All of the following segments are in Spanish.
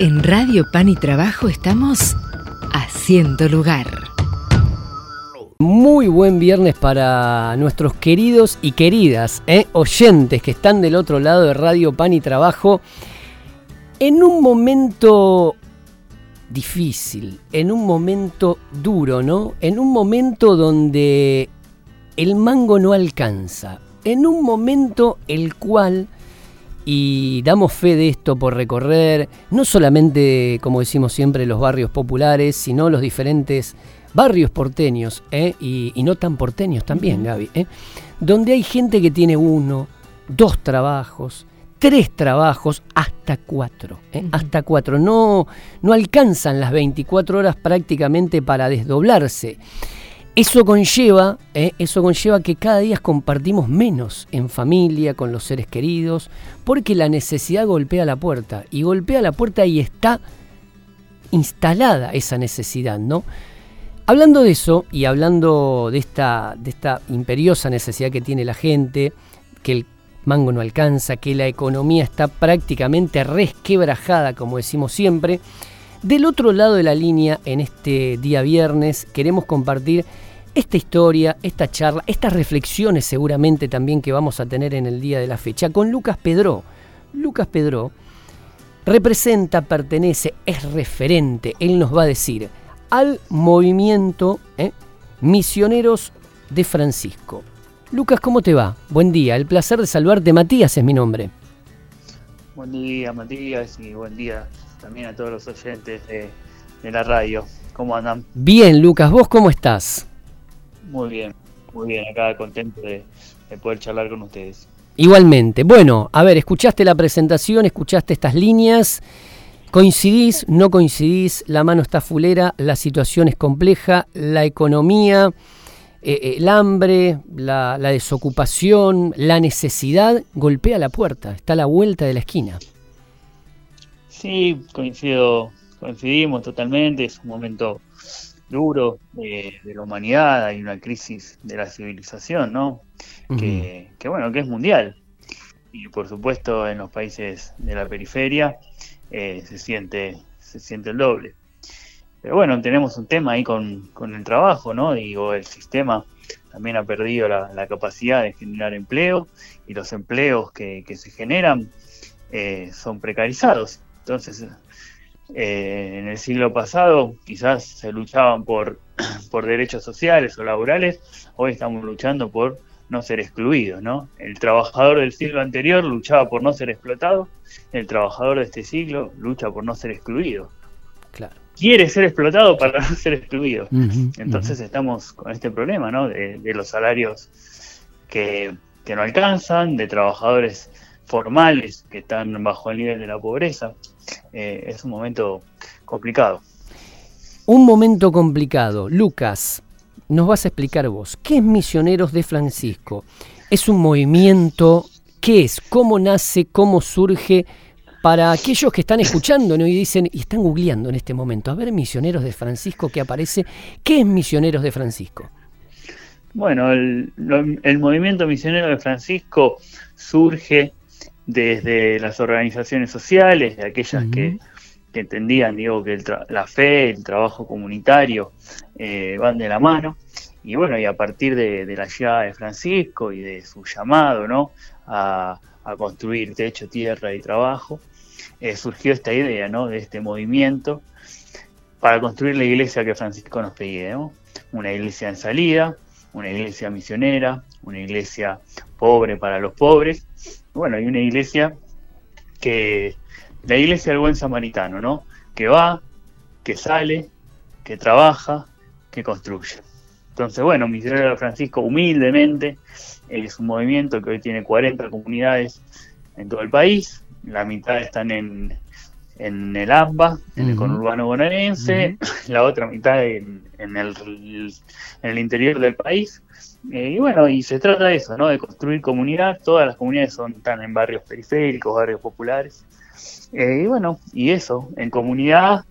En Radio Pan y Trabajo estamos haciendo lugar. Muy buen viernes para nuestros queridos y queridas ¿eh? oyentes que están del otro lado de Radio Pan y Trabajo en un momento difícil, en un momento duro, ¿no? En un momento donde el mango no alcanza, en un momento el cual y damos fe de esto por recorrer no solamente, como decimos siempre, los barrios populares, sino los diferentes barrios porteños, ¿eh? y, no tan porteños también, Gaby, ¿eh? donde hay gente que tiene uno, dos trabajos, tres trabajos, hasta cuatro, ¿eh? hasta cuatro. No, no alcanzan las 24 horas prácticamente para desdoblarse. Eso conlleva, ¿eh? eso conlleva que cada día compartimos menos en familia, con los seres queridos, porque la necesidad golpea la puerta. Y golpea la puerta y está instalada esa necesidad, ¿no? Hablando de eso y hablando de esta, de esta imperiosa necesidad que tiene la gente, que el mango no alcanza, que la economía está prácticamente resquebrajada, como decimos siempre, del otro lado de la línea, en este día viernes, queremos compartir esta historia, esta charla, estas reflexiones seguramente también que vamos a tener en el día de la fecha con Lucas Pedro. Lucas Pedro representa, pertenece, es referente, él nos va a decir, al movimiento ¿eh? Misioneros de Francisco. Lucas, ¿cómo te va? Buen día, el placer de saludarte. Matías es mi nombre. Buen día, Matías, y buen día también a todos los oyentes de, de la radio. ¿Cómo andan? Bien, Lucas, ¿vos cómo estás? Muy bien, muy bien, acá contento de, poder charlar con ustedes. Igualmente. Bueno, a ver, escuchaste la presentación, escuchaste estas líneas. ¿Coincidís? ¿No coincidís? La mano está fulera, la situación es compleja, la economía, eh, eh, el hambre, la, la, desocupación, la necesidad golpea la puerta, está a la vuelta de la esquina. Sí, coincido, coincidimos totalmente, es un momento duro de, la humanidad, hay una crisis de la civilización, ¿no? que, bueno, que es mundial. Y por supuesto en los países de la periferia eh, se siente se siente el doble. Pero bueno, tenemos un tema ahí con, el trabajo, ¿no? Digo, el sistema también ha perdido la, capacidad de generar empleo y los empleos que, se generan eh, son precarizados. Entonces, eh, en el siglo pasado quizás se luchaban por, por derechos sociales o laborales, hoy estamos luchando por no ser excluidos, ¿no? El trabajador del siglo anterior luchaba por no ser explotado, el trabajador de este siglo lucha por no ser excluido. Claro. Quiere ser explotado para no ser excluido. Entonces estamos con este problema, ¿no? De, los salarios que, que no alcanzan, de trabajadores formales que están bajo el nivel de la pobreza. Eh, es un momento complicado. Un momento complicado. Lucas, nos vas a explicar vos, ¿qué es Misioneros de Francisco? ¿Es un movimiento? ¿Qué es? ¿Cómo nace? ¿Cómo surge? Para aquellos que están escuchando y dicen y están googleando en este momento, a ver, Misioneros de Francisco, ¿qué aparece? ¿Qué es Misioneros de Francisco? Bueno, el, el movimiento Misionero de Francisco surge desde las organizaciones sociales, de aquellas que, entendían digo, que la fe, el trabajo comunitario eh, van de la mano. Y bueno, y a partir de, la llegada de Francisco y de su llamado ¿no? a, construir techo, tierra y trabajo, eh, surgió esta idea ¿no? de este movimiento para construir la iglesia que Francisco nos pedía. Una iglesia en salida, una iglesia misionera, una iglesia pobre para los pobres bueno, hay una iglesia que, la iglesia del buen samaritano, ¿no? Que va, que sale, que trabaja, que construye. Entonces, bueno, Misionero Francisco humildemente es un movimiento que hoy tiene 40 comunidades en todo el país, la mitad están en, en el AMBA, en el conurbano bonaerense, la otra mitad en, en, el, en el interior del país, eh, y bueno, y se trata de eso, ¿no? De construir comunidad. Todas las comunidades son, están en barrios periféricos, barrios populares. Eh, y bueno, y eso, en comunidad,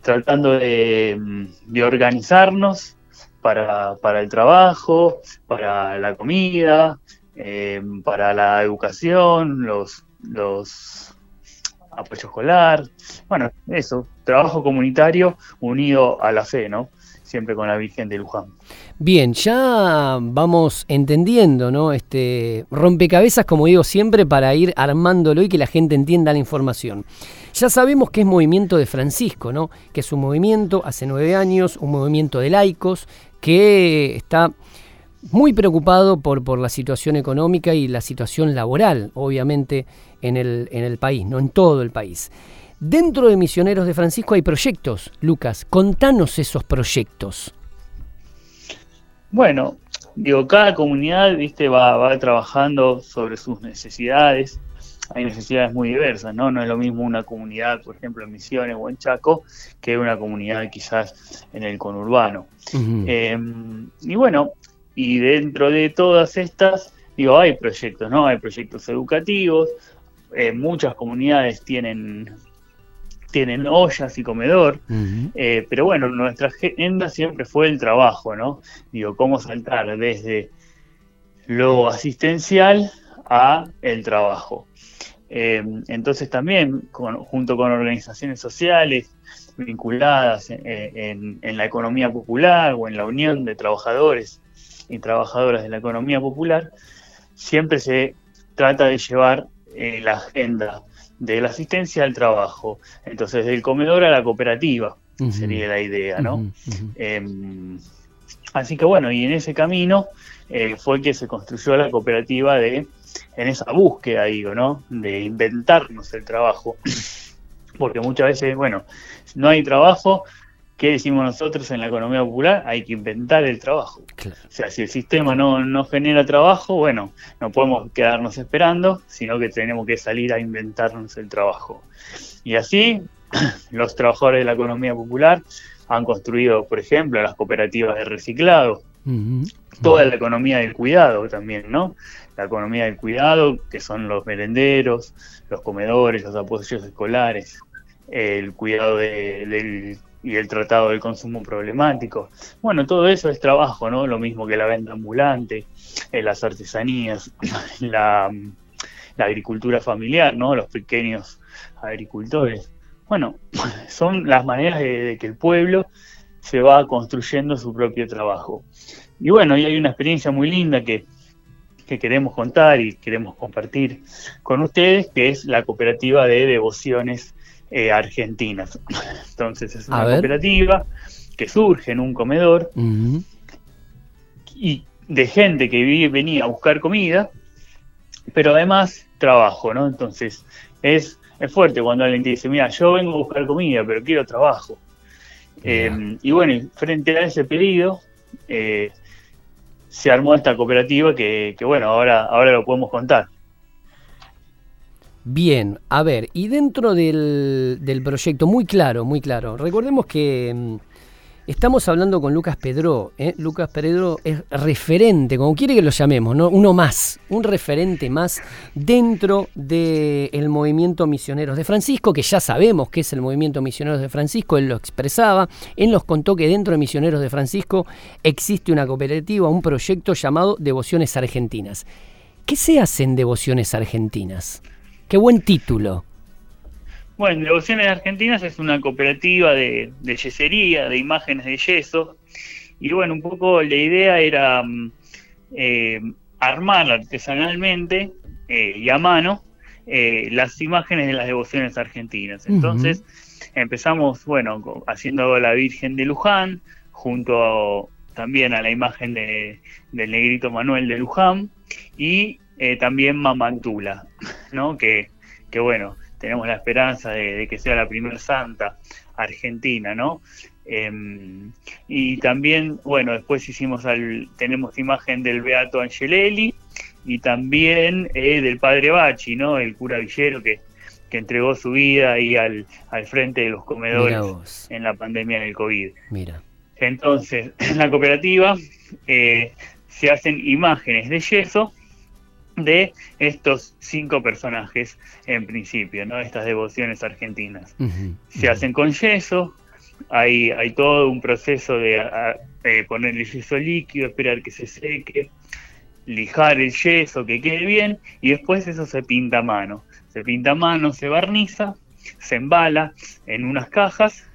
tratando de, mm, organizarnos para, el trabajo, para la comida, eh, para la educación, los, los apoyo escolar, bueno, eso, trabajo comunitario unido a la fe, ¿no? Siempre con la Virgen de Luján. Bien, ya vamos entendiendo, ¿no? Este rompecabezas, como digo siempre, para ir armándolo y que la gente entienda la información. Ya sabemos que es movimiento de Francisco, ¿no? Que es un movimiento hace nueve años, un movimiento de laicos que está muy preocupado por, por la situación económica y la situación laboral, obviamente, en el, en el país, no en todo el país. Dentro de Misioneros de Francisco hay proyectos, Lucas, contanos esos proyectos. Bueno, digo, cada comunidad, viste, va, va trabajando sobre sus necesidades. Hay necesidades muy diversas, ¿no? No es lo mismo una comunidad, por ejemplo, en Misiones o en Chaco, que una comunidad quizás en el conurbano. Eh, y bueno, y dentro de todas estas, digo, hay proyectos, ¿no? Hay proyectos educativos, eh, muchas comunidades tienen, tienen ollas y comedor, eh, pero bueno, nuestra agenda siempre fue el trabajo, ¿no? Digo, cómo saltar desde lo asistencial a el trabajo. Eh, entonces también, junto con organizaciones sociales vinculadas en, la economía popular o en la unión de trabajadores y trabajadoras de la economía popular, siempre se trata de llevar eh, la agenda de la asistencia al trabajo. Entonces, del comedor a la cooperativa sería la idea, ¿no? Em, así que bueno, y en ese camino eh, fue que se construyó la cooperativa de, en esa búsqueda, digo, ¿no? De inventarnos el trabajo. Porque muchas veces, bueno, no hay trabajo, ¿Qué decimos nosotros en la economía popular? Hay que inventar el trabajo. O sea, si el sistema no, genera trabajo, bueno, no podemos quedarnos esperando, sino que tenemos que salir a inventarnos el trabajo. Y así, los trabajadores de la economía popular han construido, por ejemplo, las cooperativas de reciclado, toda la economía del cuidado también, ¿no? La economía del cuidado, que son los merenderos, los comedores, los apoyos escolares, el cuidado del y el tratado del consumo problemático. Bueno, todo eso es trabajo, ¿no? Lo mismo que la venta ambulante, eh, las artesanías, la, agricultura familiar, ¿no? Los pequeños agricultores. Bueno, son las maneras de, que el pueblo se va construyendo su propio trabajo. Y bueno, y hay una experiencia muy linda que, que queremos contar y queremos compartir con ustedes, que es la cooperativa de devociones eh, argentinas. Entonces es una cooperativa que surge en un comedor y de gente que venía a buscar comida, pero además trabajo, ¿no? Entonces es, es fuerte cuando alguien te dice, mira, yo vengo a buscar comida, pero quiero trabajo. Em, y bueno, frente a ese pedido, eh, se armó esta cooperativa que, que, bueno, ahora, ahora lo podemos contar. Bien, a ver, y dentro del, proyecto, muy claro, muy claro, recordemos que mm, estamos hablando con Lucas Pedro, ¿eh? Lucas Pedro es referente, como quiere que lo llamemos, ¿no? uno más, un referente más dentro del movimiento Misioneros de Francisco, que ya sabemos que es el movimiento Misioneros de Francisco, él lo expresaba, él nos contó que dentro de Misioneros de Francisco existe una cooperativa, un proyecto llamado Devociones Argentinas. ¿Qué se hace en Devociones Argentinas? Qué buen título. Bueno, Devociones Argentinas es una cooperativa de, yesería, de imágenes de yeso. Y bueno, un poco la idea era mm, eh, armar artesanalmente eh, y a mano eh, las imágenes de las devociones argentinas. Entonces empezamos, bueno, haciendo la Virgen de Luján, junto también a la imagen de, del negrito Manuel de Luján, y eh, también Mamantula, ¿no? Que, que, bueno, tenemos la esperanza de, que sea la primer santa argentina, ¿no? Em, y también, bueno, después hicimos al, tenemos imagen del Beato Angelelli y también eh, del Padre Bachi, ¿no? El cura Villero que, que entregó su vida ahí al, al frente de los comedores en la pandemia del COVID. Mira. Entonces, en la cooperativa eh, se hacen imágenes de yeso de estos cinco personajes en principio, ¿no? Estas devociones argentinas. Se hacen con yeso, hay, hay todo un proceso de poner el yeso líquido, esperar que se seque, lijar el yeso, que quede bien, y después eso se pinta a mano. Se pinta a mano, se barniza, se embala en unas cajas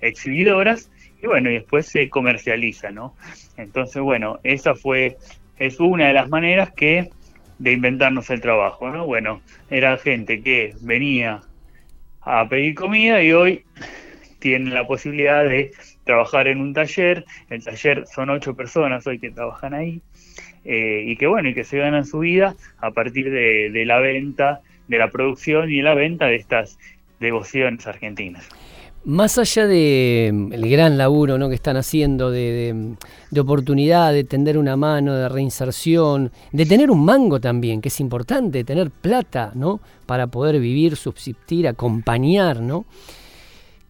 exhibidoras y bueno, y después se comercializa, ¿no? Entonces, bueno, esa fue, es una de las maneras que de inventarnos el trabajo, ¿no? Bueno, era gente que venía a pedir comida y hoy tiene la posibilidad de trabajar en un taller, el taller son ocho personas hoy que trabajan ahí, eh, y que bueno, y que se ganan su vida a partir de, de la venta, de la producción y la venta de estas devociones argentinas. Más allá de mm, gran laburo ¿no? que están haciendo de, de, oportunidad, de tender una mano, de reinserción, de tener un mango también, que es importante, tener plata, ¿no? Para poder vivir, subsistir, acompañar, ¿no?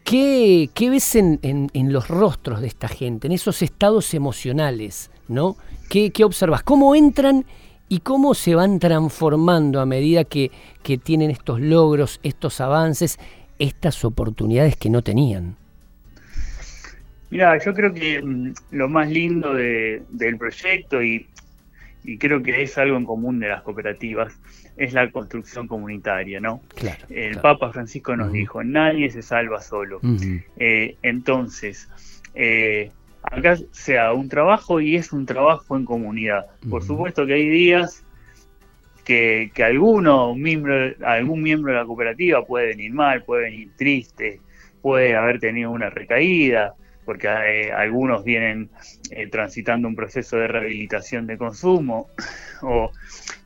¿Qué, qué ves en, en, los rostros de esta gente, en esos estados emocionales, ¿no? ¿Qué, qué observas? ¿Cómo entran y cómo se van transformando a medida que, que tienen estos logros, estos avances? Estas oportunidades que no tenían? Mira, yo creo que mm, lo más lindo del proyecto y, creo que es algo en común de las cooperativas es la construcción comunitaria, ¿no? El Papa Francisco nos dijo, nadie se salva solo. Eh, entonces, eh, acá sea un trabajo y es un trabajo en comunidad. Por supuesto que hay días que, que alguno, miembro, algún miembro de la cooperativa puede venir mal, puede venir triste, puede haber tenido una recaída, porque eh, algunos vienen eh, transitando un proceso de rehabilitación de consumo, o,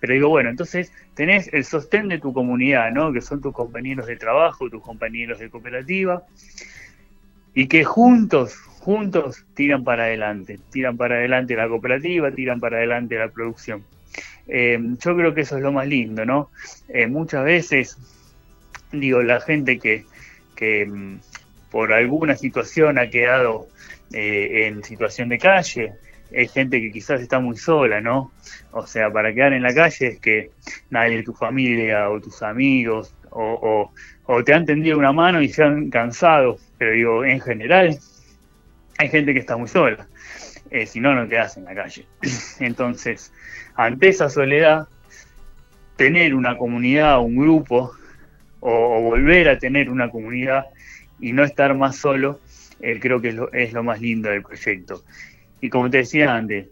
pero digo, bueno, entonces tenés el sostén de tu comunidad, ¿no? que son tus compañeros de trabajo, tus compañeros de cooperativa, y que juntos, juntos tiran para adelante, tiran para adelante la cooperativa, tiran para adelante la producción. Eh, yo creo que eso es lo más lindo, ¿no? Eh, muchas veces, digo, la gente que, que mm, por alguna situación ha quedado eh, en situación de calle, es gente que quizás está muy sola, ¿no? O sea, para quedar en la calle es que nadie de tu familia o tus amigos o, o te han tendido una mano y se han cansado, pero digo, en general hay gente que está muy sola. si no, no quedas en la calle. Entonces, ante esa soledad, tener una comunidad, un grupo, o, volver a tener una comunidad y no estar más solo, eh, creo que es lo, más lindo del proyecto. Y como te decía antes,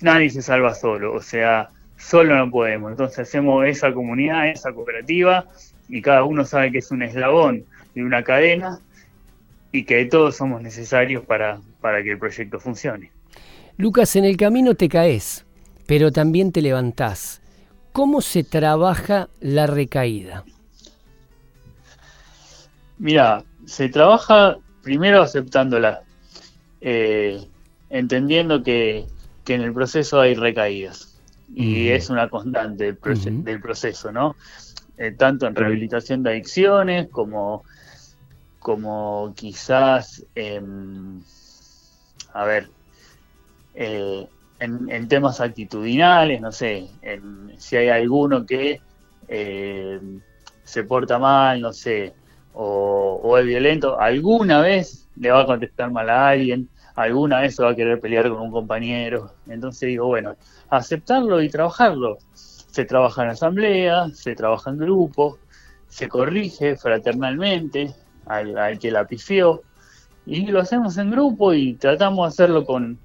nadie se salva solo, o sea, solo no podemos. Entonces hacemos esa comunidad, esa cooperativa, y cada uno sabe que es un eslabón de una cadena y que todos somos necesarios para, para que el proyecto funcione. Lucas, en el camino te caes, pero también te levantás. ¿Cómo se trabaja la recaída? Mira, se trabaja primero aceptándola, eh, entendiendo que, en el proceso hay recaídas y es una constante del, proceso, ¿no? Eh, tanto en rehabilitación de adicciones como, como quizás, a ver, eh, en, temas actitudinales, no sé, si hay alguno que eh, se porta mal, no sé, o, es violento, alguna vez le va a contestar mal a alguien, alguna vez se va a querer pelear con un compañero. Entonces digo, bueno, aceptarlo y trabajarlo. Se trabaja en asamblea, se trabaja en grupo, se corrige fraternalmente al, que la pifió, y lo hacemos en grupo y tratamos de hacerlo con,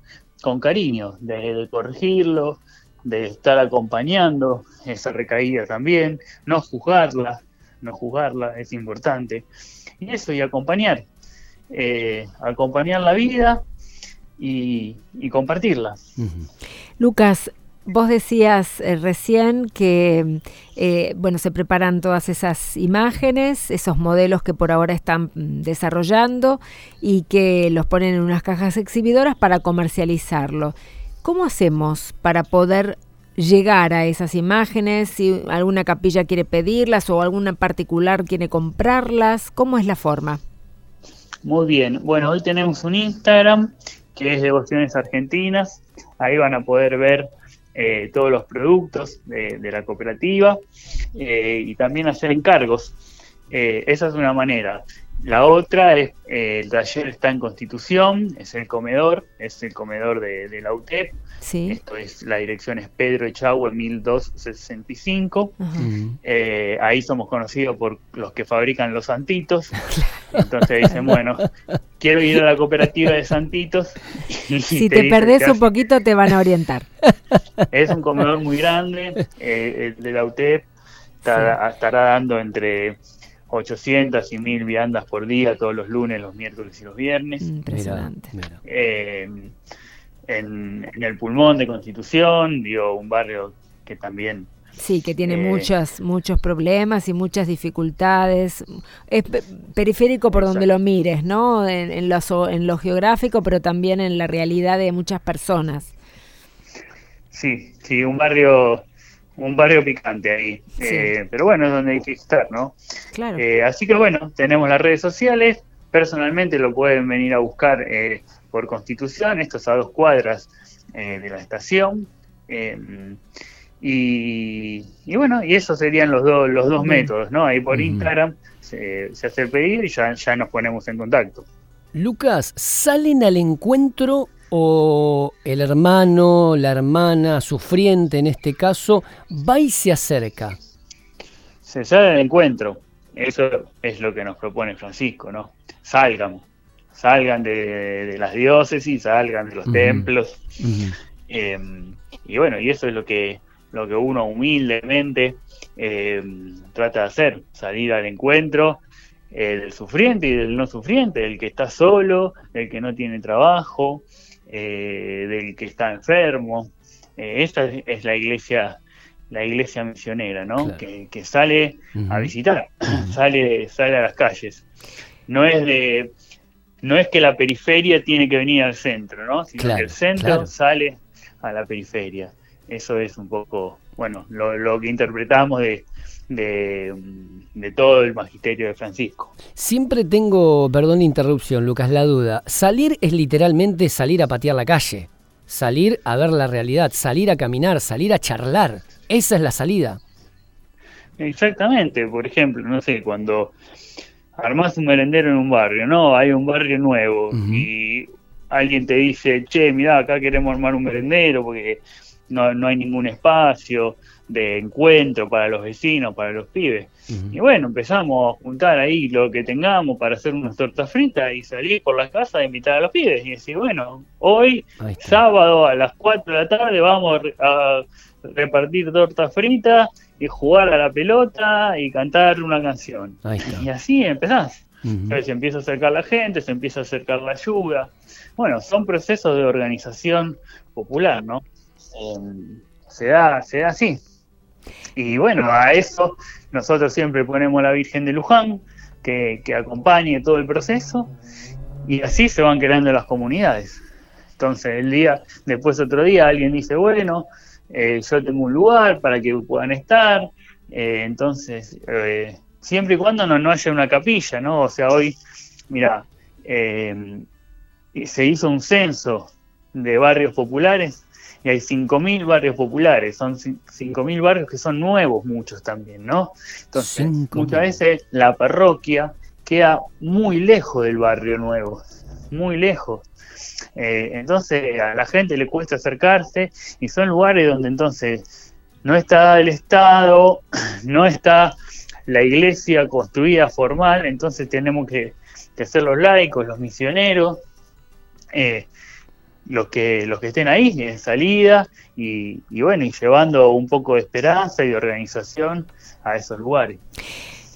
con cariño, de, corregirlo, de estar acompañando esa recaída también, no juzgarla, no juzgarla es importante. Y eso, y acompañar, eh, acompañar la vida y, compartirla. Lucas, Vos decías eh, recién que eh, bueno, se preparan todas esas imágenes, esos modelos que por ahora están mm, desarrollando y que los ponen en unas cajas exhibidoras para comercializarlo. ¿Cómo hacemos para poder llegar a esas imágenes? Si alguna capilla quiere pedirlas o alguna particular quiere comprarlas, ¿cómo es la forma? Muy bien, bueno, hoy tenemos un Instagram que es Devociones Argentinas, ahí van a poder ver eh, todos los productos de, la cooperativa eh, y también hacer encargos. Eh, esa es una manera. la otra es, eh, el taller está en Constitución, es el comedor, es el comedor de, la UTEP. Sí. Esto es, la dirección es Pedro Echagüe 1265. Eh, ahí somos conocidos por los que fabrican los santitos. Entonces dicen, bueno, quiero ir a la cooperativa de santitos. si te, perdés un poquito te van a orientar. Es un comedor muy grande, eh, el de la UTEP estará dando entre 800 y 1000 viandas por día todos los lunes, los miércoles y los viernes. Impresionante. Eh, en, el pulmón de Constitución, dio un barrio que también... Sí, que tiene eh, muchos problemas y muchas dificultades. Es periférico por donde lo mires, ¿no? En, en, lo, en lo geográfico, pero también en la realidad de muchas personas. Sí, sí, un barrio un barrio picante ahí. Eh, pero bueno, es donde hay que estar, ¿no? Claro. Eh, así que bueno, tenemos las redes sociales. Personalmente lo pueden venir a buscar eh, por Constitución, esto es a dos cuadras de la estación. Y, bueno, y esos serían los, dos los dos métodos, ¿no? Ahí por Instagram se, hace el pedido y ya, ya nos ponemos en contacto. Lucas, ¿salen al encuentro o el hermano, la hermana, sufriente en este caso, va y se acerca? Se sale al encuentro. Eso es lo que nos propone Francisco, ¿no? Salgan, salgan de, las diócesis, salgan de los templos. Eh, y bueno, y eso es lo que, lo que uno humildemente eh, trata de hacer, salir al encuentro eh, del sufriente y del no sufriente, del que está solo, del que no tiene trabajo, eh, del que está enfermo. Eh, esta es, la iglesia la iglesia misionera, ¿no? Que, sale a visitar, sale, sale a las calles. No es de no es que la periferia tiene que venir al centro, ¿no? Sino que el centro sale a la periferia. Eso es un poco, bueno, lo que interpretamos de, de, todo el magisterio de Francisco. Siempre tengo, perdón la interrupción, Lucas, la duda. Salir es literalmente salir a patear la calle, salir a ver la realidad, salir a caminar, salir a charlar. Esa es la salida. Exactamente, por ejemplo, no sé, cuando armás un merendero en un barrio, no, hay un barrio nuevo y alguien te dice, che, mira, acá queremos armar un merendero porque no, no hay ningún espacio, de encuentro para los vecinos, para los pibes. Y bueno, empezamos a juntar ahí lo que tengamos para hacer unas tortas fritas y salir por la casa a invitar a los pibes y decir, bueno, hoy, sábado a las 4 de la tarde, vamos a repartir tortas fritas y jugar a la pelota y cantar una canción. Y así empezás. Entonces se empieza a acercar la gente, se empieza a acercar la ayuda. Bueno, son procesos de organización popular, ¿no? Eh, se da, se da así. Y bueno, a eso nosotros siempre ponemos a la Virgen de Luján, que, acompañe todo el proceso, y así se van creando las comunidades. Entonces, el día, después otro día, alguien dice, bueno, eh, yo tengo un lugar para que puedan estar, eh, entonces, eh, siempre y cuando no, no haya una capilla, ¿no? O sea, hoy, mira, se hizo un censo de barrios populares y hay 5.000 barrios populares, son 5.000 barrios que son nuevos muchos también, ¿no? Entonces, muchas veces la parroquia queda muy lejos del barrio nuevo, muy lejos. Eh, entonces a la gente le cuesta acercarse y son lugares donde entonces no está el Estado, no está la iglesia construida formal, entonces tenemos que, ser los laicos, los misioneros, eh, los que, los que estén ahí en salida y, bueno, y llevando un poco de esperanza y de organización a esos lugares.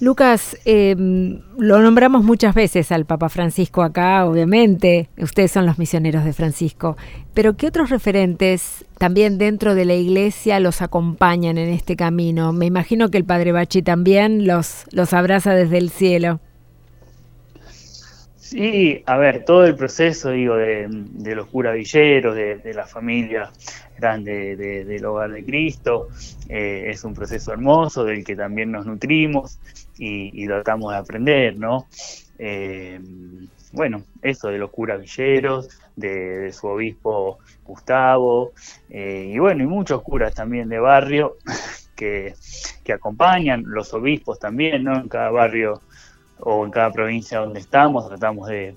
Lucas, em, lo nombramos muchas veces al Papa Francisco acá, obviamente, ustedes son los misioneros de Francisco, pero ¿qué otros referentes también dentro de la iglesia los acompañan en este camino? Me imagino que el Padre Bachi también los, los abraza desde el cielo. Sí, a ver, todo el proceso, digo, de, los curavilleros, de, de la familia grande del hogar de Cristo, eh, es un proceso hermoso del que también nos nutrimos y, tratamos de aprender, ¿no? Eh, bueno, eso de los curavilleros, de, su obispo Gustavo, eh, y bueno, y muchos curas también de barrio que, que acompañan, los obispos también, ¿no? En cada barrio o en cada provincia donde estamos, tratamos de,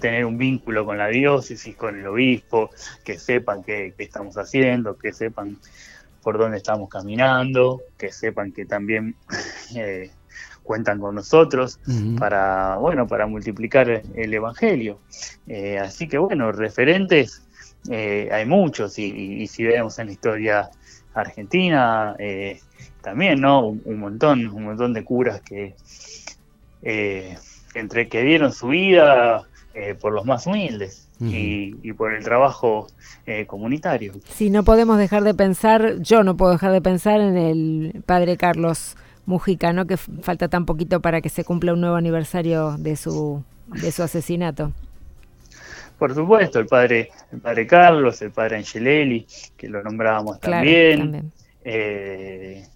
tener un vínculo con la diócesis, con el obispo, que sepan qué, estamos haciendo, que sepan por dónde estamos caminando, que sepan que también eh, cuentan con nosotros para, bueno, para multiplicar el evangelio. Eh, así que bueno, referentes eh, hay muchos y, si vemos en la historia argentina también, ¿no? Un, montón, un montón de curas que entre que dieron su vida por los más humildes. y, y, por el trabajo comunitario. Sí, no podemos dejar de pensar, yo no puedo dejar de pensar en el padre Carlos Mujica, ¿no? Que falta tan poquito para que se cumpla un nuevo aniversario de su, de su asesinato. Por supuesto, el padre, el padre Carlos, el padre Angelelli, que lo nombrábamos también. Eh,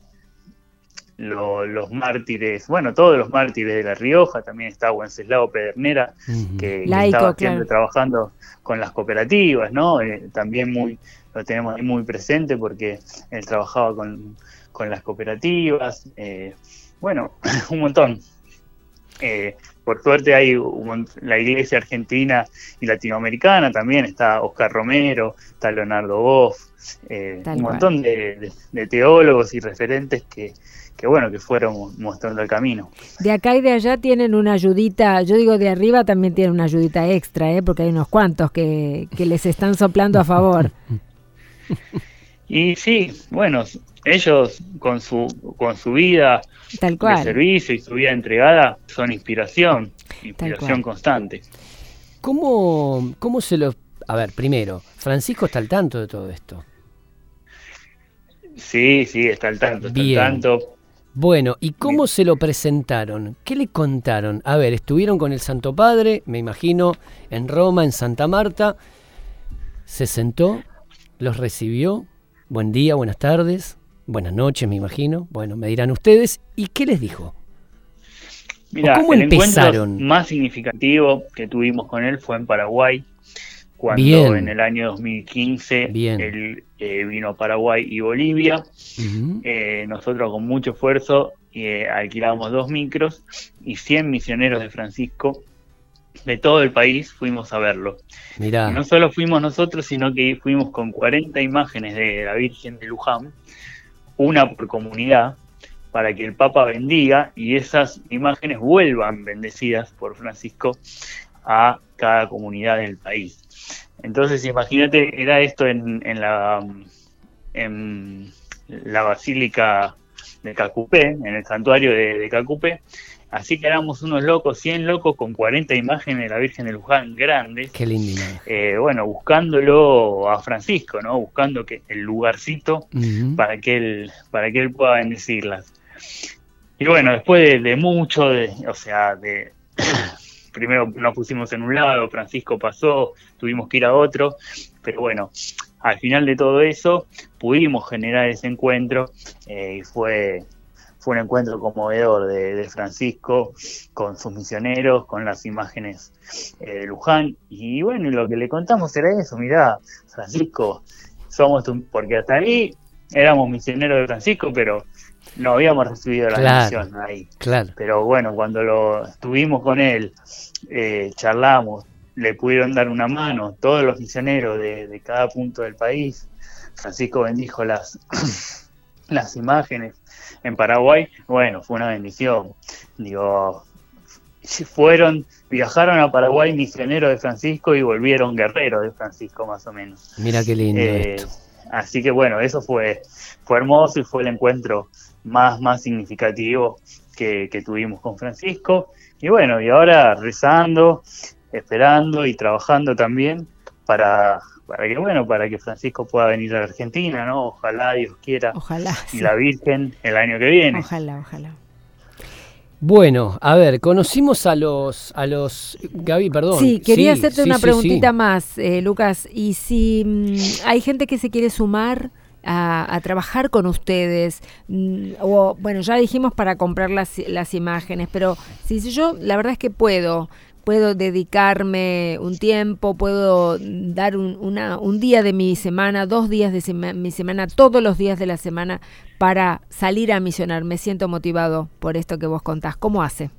los mártires, bueno, todos los mártires de La Rioja, también está Wenceslao Pedernera, que, estaba siempre trabajando con las cooperativas, ¿no? Eh, también muy, lo tenemos ahí muy presente porque él trabajaba con, con las cooperativas, eh, bueno, un montón. Eh, por suerte hay la iglesia argentina y latinoamericana también, está Oscar Romero, está Leonardo Boff, eh, un montón de, teólogos y referentes que, que, bueno, que fueron mostrando el camino. De acá y de allá tienen una ayudita, yo digo de arriba también tienen una ayudita extra, ¿eh? porque hay unos cuantos que, que les están soplando a favor. Y sí, bueno, ellos con su, con su vida de servicio y su vida entregada son inspiración, inspiración constante. ¿Cómo, ¿Cómo se lo... A ver, primero, Francisco está al tanto de todo esto. Sí, sí, está al tanto, está al tanto. Bueno, ¿y cómo se lo presentaron? ¿Qué le contaron? A ver, estuvieron con el Santo Padre, me imagino, en Roma, en Santa Marta. Se sentó, los recibió. Buen día, buenas tardes. Buenas noches, me imagino. Bueno, me dirán ustedes. ¿Y qué les dijo? Mira, ¿Cómo el empezaron? encuentro más significativo que tuvimos con él fue en Paraguay, cuando en el año 2015 él eh, vino a Paraguay y Bolivia. Eh, nosotros con mucho esfuerzo eh, alquilamos dos micros y 100 misioneros de Francisco de todo el país fuimos a verlo. Mirá. no solo fuimos nosotros, sino que fuimos con 40 imágenes de la Virgen de Luján una por comunidad, para que el Papa bendiga y esas imágenes vuelvan bendecidas por Francisco a cada comunidad del país. Entonces, imagínate, era esto en, en la, en la Basílica de Cacupé, en el santuario de, de Cacupé, Así que éramos unos locos, 100 locos con 40 imágenes de la Virgen de Luján grandes. Qué lindo. Eh, bueno, buscándolo a Francisco, ¿no? Buscando que el lugarcito para que él para que él pueda bendecirlas. Y bueno, después de, mucho, de, o sea, de primero nos pusimos en un lado, Francisco pasó, tuvimos que ir a otro, pero bueno, al final de todo eso pudimos generar ese encuentro eh, y fue fue un encuentro conmovedor de, Francisco con sus misioneros, con las imágenes eh, de Luján. Y bueno, lo que le contamos era eso, mirá, Francisco, somos porque hasta ahí éramos misioneros de Francisco, pero no habíamos recibido la misión ahí. Claro. Pero bueno, cuando lo estuvimos con él, eh, charlamos, le pudieron dar una mano todos los misioneros de, de cada punto del país. Francisco bendijo las, las imágenes en Paraguay, bueno, fue una bendición. Digo, fueron, viajaron a Paraguay misioneros de Francisco y volvieron guerreros de Francisco, más o menos. Mira qué lindo. Eh, así que bueno, eso fue, fue hermoso y fue el encuentro más, más significativo que, que tuvimos con Francisco. Y bueno, y ahora rezando, esperando y trabajando también para para que bueno, para que Francisco pueda venir a la Argentina, ¿no? Ojalá Dios quiera. Ojalá. Y la Virgen el año que viene. Ojalá, ojalá. Bueno, a ver, conocimos a los, a los, Gaby, perdón. Sí, quería hacerte una preguntita más, eh, Lucas. Y si mm, hay gente que se quiere sumar a, trabajar con ustedes, mm, o bueno, ya dijimos para comprar las, las imágenes, pero si yo, la verdad es que puedo, puedo dedicarme un tiempo, puedo dar un, una, un día de mi semana, dos días de mi semana, todos los días de la semana para salir a misionar. Me siento motivado por esto que vos contás. ¿Cómo hace?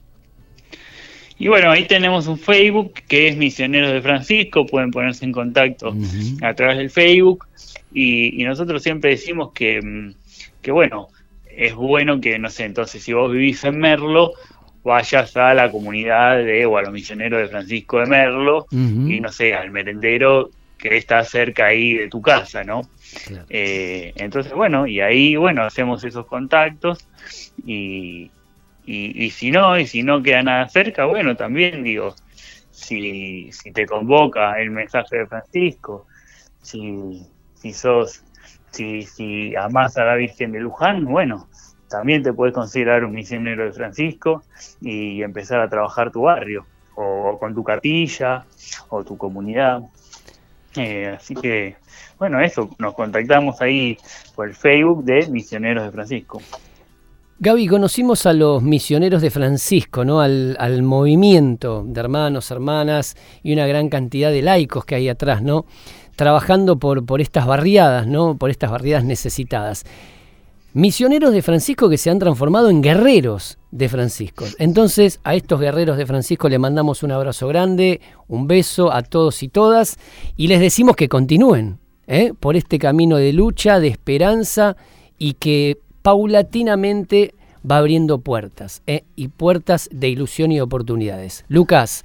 Y bueno, ahí tenemos un Facebook que es Misioneros de Francisco, pueden ponerse en contacto a través del Facebook. Y, nosotros siempre decimos que, mm, que, bueno, es bueno que, no sé, entonces si vos vivís en Merlo, vayas a la comunidad de, o a los misioneros de Francisco de Merlo, y no sé, al merendero que está cerca ahí de tu casa, ¿no? Eh, entonces, bueno, y ahí, bueno, hacemos esos contactos y, y, si no, y si no queda nada cerca, bueno, también digo, si, si te convoca el mensaje de Francisco, si, si sos, si, si amás a la Virgen de Luján, bueno, también te puedes considerar un misionero de Francisco y empezar a trabajar tu barrio, o, con tu capilla, o tu comunidad. Eh, así que, bueno, eso, nos contactamos ahí por el Facebook de Misioneros de Francisco. Gaby, conocimos a los misioneros de Francisco, ¿no? Al, movimiento de hermanos, hermanas y una gran cantidad de laicos que hay atrás, ¿no? Trabajando por, por estas barriadas, ¿no? Por estas barriadas necesitadas. Misioneros de Francisco que se han transformado en guerreros de Francisco. Entonces, a estos guerreros de Francisco le mandamos un abrazo grande, un beso a todos y todas, y les decimos que continúen ¿eh? por este camino de lucha, de esperanza, y que paulatinamente va abriendo puertas ¿eh? y puertas de ilusión y oportunidades. Lucas,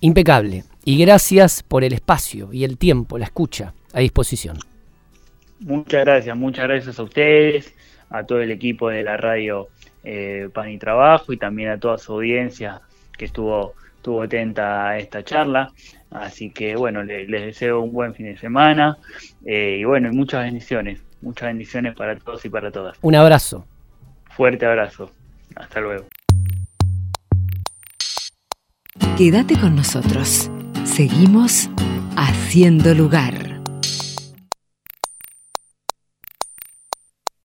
impecable. Y gracias por el espacio y el tiempo, la escucha a disposición. Muchas gracias, muchas gracias a ustedes, a todo el equipo de la radio eh, Pan y Trabajo y también a toda su audiencia que estuvo, estuvo atenta a esta charla. Así que bueno, les, deseo un buen fin de semana eh, y bueno, muchas bendiciones. Muchas bendiciones para todos y para todas. Un abrazo. Fuerte abrazo. Hasta luego. Quédate con nosotros. Seguimos haciendo lugar.